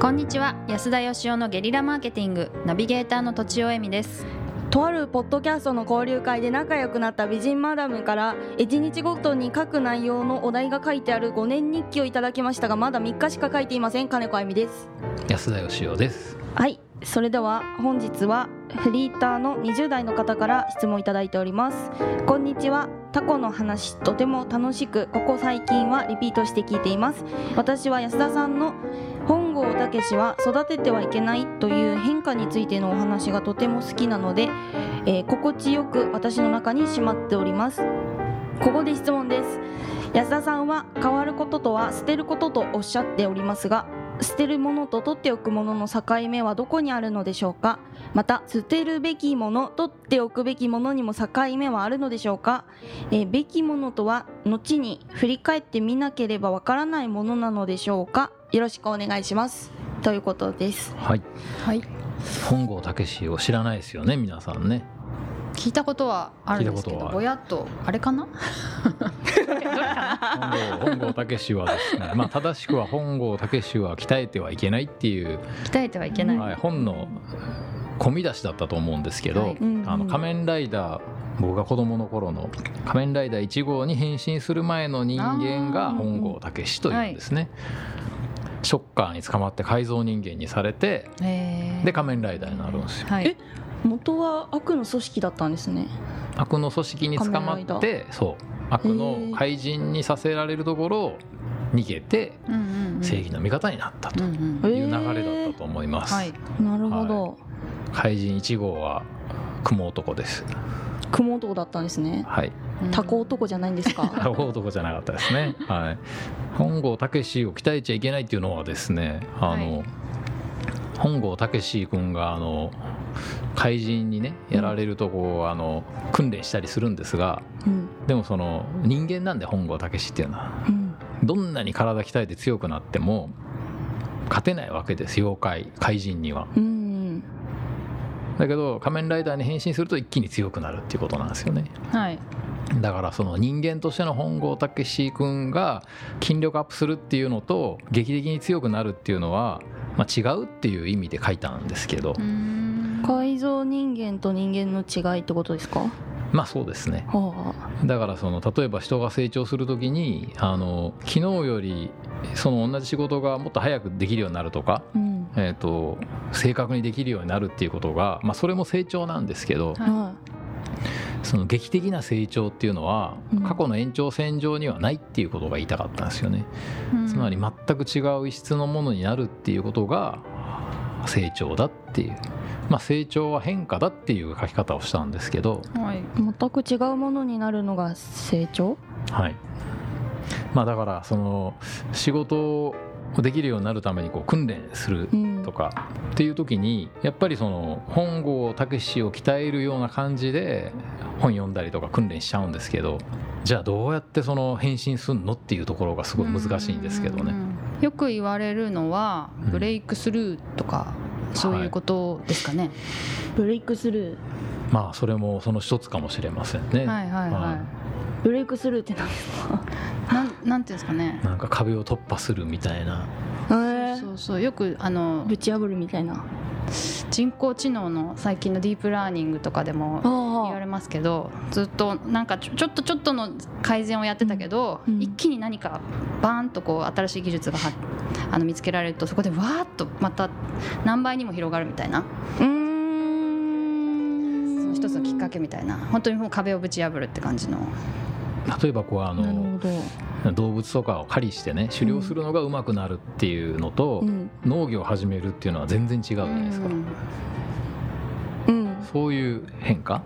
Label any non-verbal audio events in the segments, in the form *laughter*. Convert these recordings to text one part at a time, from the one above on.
こんにちは。安田義雄のゲリラマーケティングナビゲーターの土地尾恵美です。とあるポッドキャストの交流会で仲良くなった美人マダムから1日ごとに書く内容のお題が書いてある5年日記をいただきましたがまだ3日しか書いていません。金子あゆみです。安田義雄です。はい。それでは本日はフリーターの20代の方から質問いただいております。こんにちは。タコの話とても楽しくここ最近はリピートして聞いています。私は安田さんの武史は育ててはいけないという変化についてのお話がとても好きなので、えー心地よく私の中にしまっております。ここで質問です。安田さんは変わることとは捨てることとおっしゃっておりますが捨てるものと取っておくものの境目はどこにあるのでしょうか？また捨てるべきもの取っておくべきものにも境目はあるのでしょうか、えべきものとは後に振り返ってみなければわからないものなのでしょうか？よろしくお願いします。ということです。はい。はい。本郷武史を知らないですよね皆さんね。聞いたことはあるんですけど聞いたことはぼやっとあれかな？*laughs* 本郷武史はですねまあ正しくは本郷武史は鍛えてはいけないっていう、鍛えてはいけない、はい、本の込み出しだったと思うんですけど、はい。うん。うんあの仮面ライダー僕が子供の頃の仮面ライダー1号に変身する前の人間が本郷武史というんですね、ショッカーに捕まって改造人間にされてえー。で仮面ライダーになるんですよ。はい。え元は悪の組織だったんですね。悪の組織に捕まってそう。悪の怪人にさせられるところを逃げて正義の味方になったという流れだったと思います、はい。なるほど、怪人1号は雲男です雲男だったんですね。はい。タコ男じゃないんですか？*laughs* タコ男じゃなかったですね。はい。本郷武史を鍛えちゃいけないっていうのはですねあの、はい。本郷武史君があの怪人にねやられるとこうあの訓練したりするんですがうん。でもその人間なんで本郷武史っていうのはうん。どんなに体鍛えて強くなっても勝てないわけです妖怪怪人には。うんだけど仮面ライダーに変身すると一気に強くなるっていうことなんですよね。はい。だからその人間としての本郷武史君が筋力アップするっていうのと劇的に強くなるっていうのは、まあ、違うっていう意味で書いたんですけど。改造人間と人間の違いってことですか？まあそうですね。はだからその例えば人が成長する時にあの昨日よりその同じ仕事がもっと早くできるようになるとかあうんえー、と正確にできるようになるっていうことが、まあ、それも成長なんですけどはい。はその劇的な成長っていうのはうん。過去の延長線上にはないっていうことが言いたかったんですよね。うん。つまり全く違う異質のものになるっていうことが成長だっていう、まあ、成長は変化だっていう書き方をしたんですけど、はいい。全く違うものになるのが成長？はい。まあ、だからその仕事をできるようになるためにこう訓練するうん。とかっていう時にやっぱりその本郷武史を鍛えるような感じで本読んだりとか訓練しちゃうんですけどじゃあどうやってその変身すんのっていうところがすごい難しいんですけどね。よく言われるのはうん。ブレイクスルーとかそういうことですかね、ブレイクスルー。まあそれもその一つかもしれませんね。はいはいははい。ブレイクスルーって何ですか？いなんなんていうんですかね。なんか壁を突破するみたいな。へえそうそう。よくあのぶち破るみたいな。人工知能の最近のディープラーニングとかでも言われますけどずっとなんかちょちょっとちょっとの改善をやってたけど、うん。うん。一気に何かバーンとこう新しい技術がはあの見つけられるとそこでわーっとまた何倍にも広がるみたいな。うーん。その一つのきっかけみたいな。本当にもう壁をぶち破るって感じの例えばこうあの動物とかを狩りしてね狩猟するのが上手くなるっていうのと、うん。農業を始めるっていうのは全然違うじゃないですか。うん。うん、そういう変化、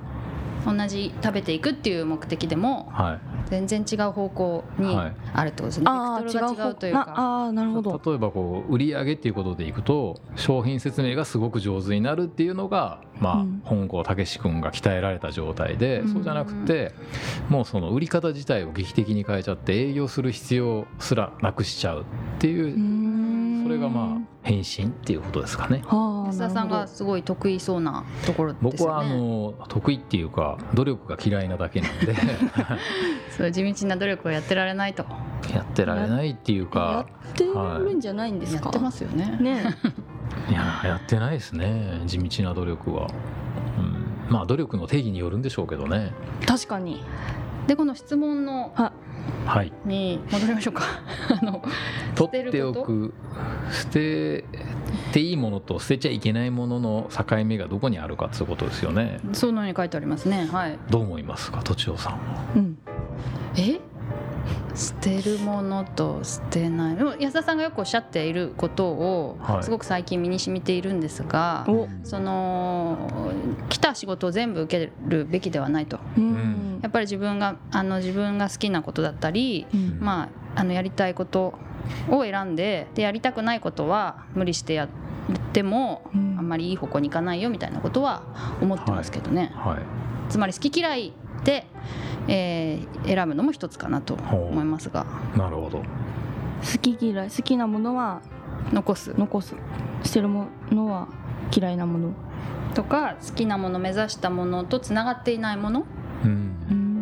同じ食べていくっていう目的でもは全然違う方向にはい。あるってことですね、ああベクトルが違うというなかああなるほい、ど。例えばこう売り上げっていうことでいくと商品説明がすごく上手になるっていうのが、まあうん。本郷武史君が鍛えられた状態で、うん。そうじゃなくてもうその売り方自体を劇的に変えちゃって営業する必要すらなくしちゃうっていうそれがまあ変身っていうことですかね。は安田さんがすごい得意そうなところですよね。僕はあの得意っていうか努力が嫌いなだけなんで。*laughs* そう地道な努力をやってられないと。やってられないっていうやかってるんじゃないんですか、やってますよね。ね。*laughs* いややってないですね地道な努力は、うん、まあ努力の定義によるんでしょうけどね。確かに。でこの質問のははいに戻りましょうか。*laughs* あの取っておく捨てていいものと捨てちゃいけないものの境目がどこにあるかっていうことですよね。そういうのに書いてありますね。はい。どう思いますかとちおさんは？うん。え？捨てるものと捨てない。でも安田さんがよくおっしゃっていることをはい。すごく最近身に染みているんですが、お。その来た仕事を全部受けるべきではないと。うん。やっぱり自分があの自分が好きなことだったり、うん。まあ、あのやりたいことを選んででやりたくないことは無理してやっても、うん。あんまりいい方向に行かないよみたいなことは思ってますけどね、はい。つまり好き嫌いで、えー選ぶのも一つかなと思いますが。なるほど。好き嫌い好きなものは残す。残す。捨てるものは嫌いなもの。とか好きなもの目指したものとつながっていないもの。うん。うーん。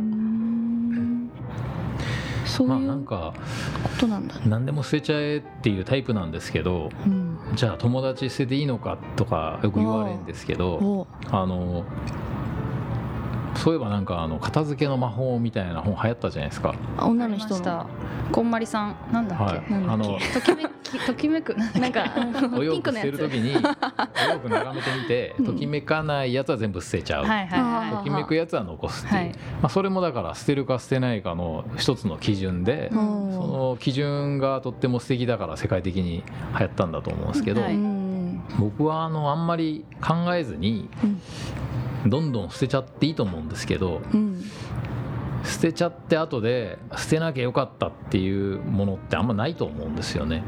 そうまあいうこなんかとなんだ。ね、何でも捨てちゃえっていうタイプなんですけどうん、じゃあ友達捨てていいのかとかよく言われるんですけどおあのそういえばなんかあの片付けの魔法みたいな本流行ったじゃないですか。あ女の人の。こんまりさんなんだっけ、はい。なんだっけ？あのときめきときめくなんか *laughs* お洋服捨てる時に *laughs* お洋服眺めてみてうん。ときめかないやつは全部捨てちゃう、はいはいはい。ときめくやつは残すっていう、はい。まあ、それもだから捨てるか捨てないかの一つの基準で、うん。その基準がとっても素敵だから世界的に流行ったんだと思うんですけど、はい。うん。僕はあのあんまり考えずにどんどん捨てちゃっていいと思うんですけどうん。捨てちゃって後で捨てなきゃよかったっていうものってあんまないと思うんですよね。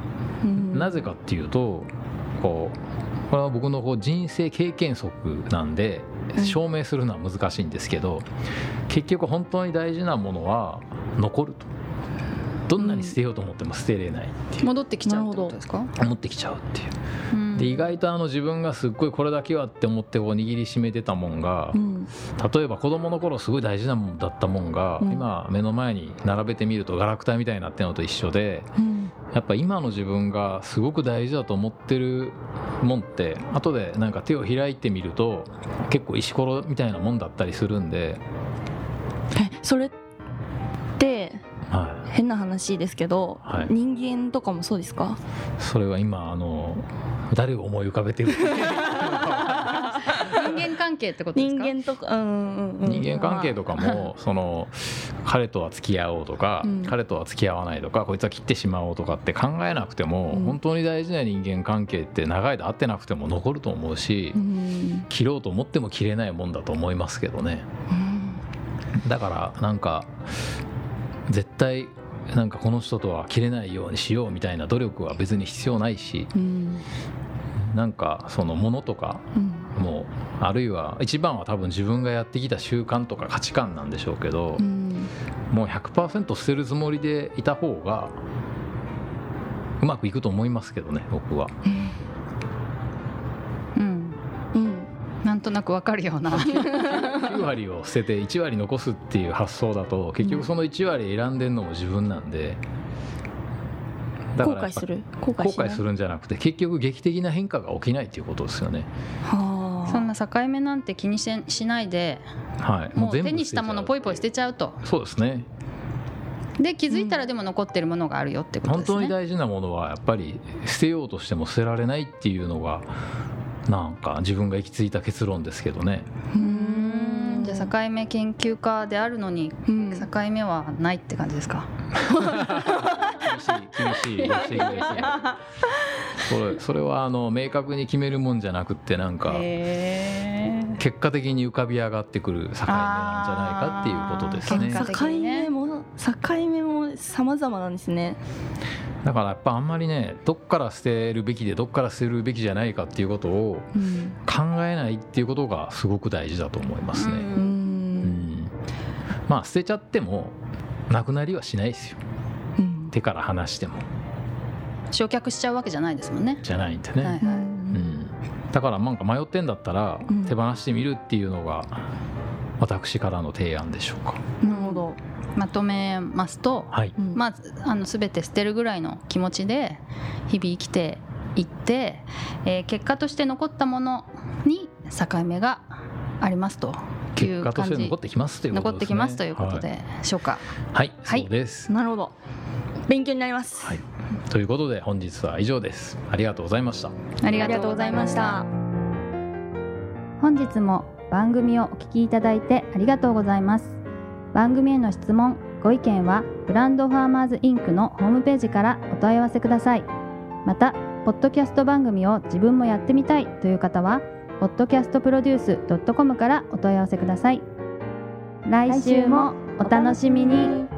うん。なぜかっていうとこうこれは僕のこう人生経験則なんでうん。証明するのは難しいんですけど結局本当に大事なものは残ると。どんなに捨てようと思っても捨てれないっていう。戻ってきちゃうってことですか？持ってきちゃうっていううん。で意外とあの自分がすっごいこれだけはって思ってこう握りしめてたもんがうん。例えば子供の頃すごい大事なもんだったもんがうん。今目の前に並べてみるとガラクタみたいになってるのと一緒でうん。やっぱ今の自分がすごく大事だと思ってるもんって後でなんか手を開いてみると結構石ころみたいなもんだったりするんで、えそれっては変な話ですけど、はい。人間とかもそうですか？い、それは今あの誰を思い浮かべてる？*laughs* 人間関係ってことです人か間とか、うんうんうん、人間関係とかもその彼とは付き合おうとか、うん。彼とは付き合わないとかこいつは切ってしまおうとかって考えなくても、うん。本当に大事な人間関係って長い間会ってなくても残ると思うし、うん。切ろうと思っても切れないもんだと思いますけどね。うん。だからなんか絶対なんかこの人とは切れないようにしようみたいな努力は別に必要ないしうん。なんかそのものとかうん。もあるいは一番は多分自分がやってきた習慣とか価値観なんでしょうけど、うん。もう100%捨てるつもりでいた方がうまくいくと思いますけどね僕は。う *laughs* んなくわかるような9割を捨てて1割残すっていう発想だと結局その1割選んでるのも自分なんで。後悔する？後悔するんじゃなくて結局劇的な変化が起きないっていうことですよね。はあそんな境目なんて気にししないではい。もう全部手にしたものポイポイ捨てちゃうとそうですね。で気づいたらでも残ってるものがあるよってこと本ですね、当に大事なものはやっぱり捨てようとしても捨てられないっていうのがなんか自分が行き着いた結論ですけどね。ううん。んじゃあ境目研究家であるのにうん。境目はないって感じですか？*laughs* 厳しい厳しいご指摘ですよ。それそれはあの明確に決めるもんじゃなくってなんか結果的に浮かび上がってくる境目なんじゃないかっていうことですね。境目も境目も様々なんですねだからやっぱあんまりねどっから捨てるべきでどっから捨てるべきじゃないかっていうことをうん。考えないっていうことがすごく大事だと思いますね。ううん。うん。んまあ捨てちゃってもなくなりはしないですよ。うん。手から離しても。焼却しちゃうわけじゃないですもんね。じゃないんでね、はいはい。うん、だからなんか迷ってんだったらうん。手放してみるっていうのが私からの提案でしょうか、なるほど、まとめますと、はい。うん。まあ、あの全て捨てるぐらいの気持ちで日々生きていって、えー結果として残ったものに境目がありますとい結果とう感じして残ってきますということですね。残ってきますということでしょうか。はい、はい。そうです、なるほど。勉強になります、はい、ということで本日は以上です。ありがとうございました。ありがとうございました。本日も番組をお聞きいただいてありがとうございます番組への質問ご意見はブランドファーマーズインクのホームページからお問い合わせください。またポッドキャスト番組を自分もやってみたいという方は podcastproduce.com からお問い合わせください。来週もお楽しみに。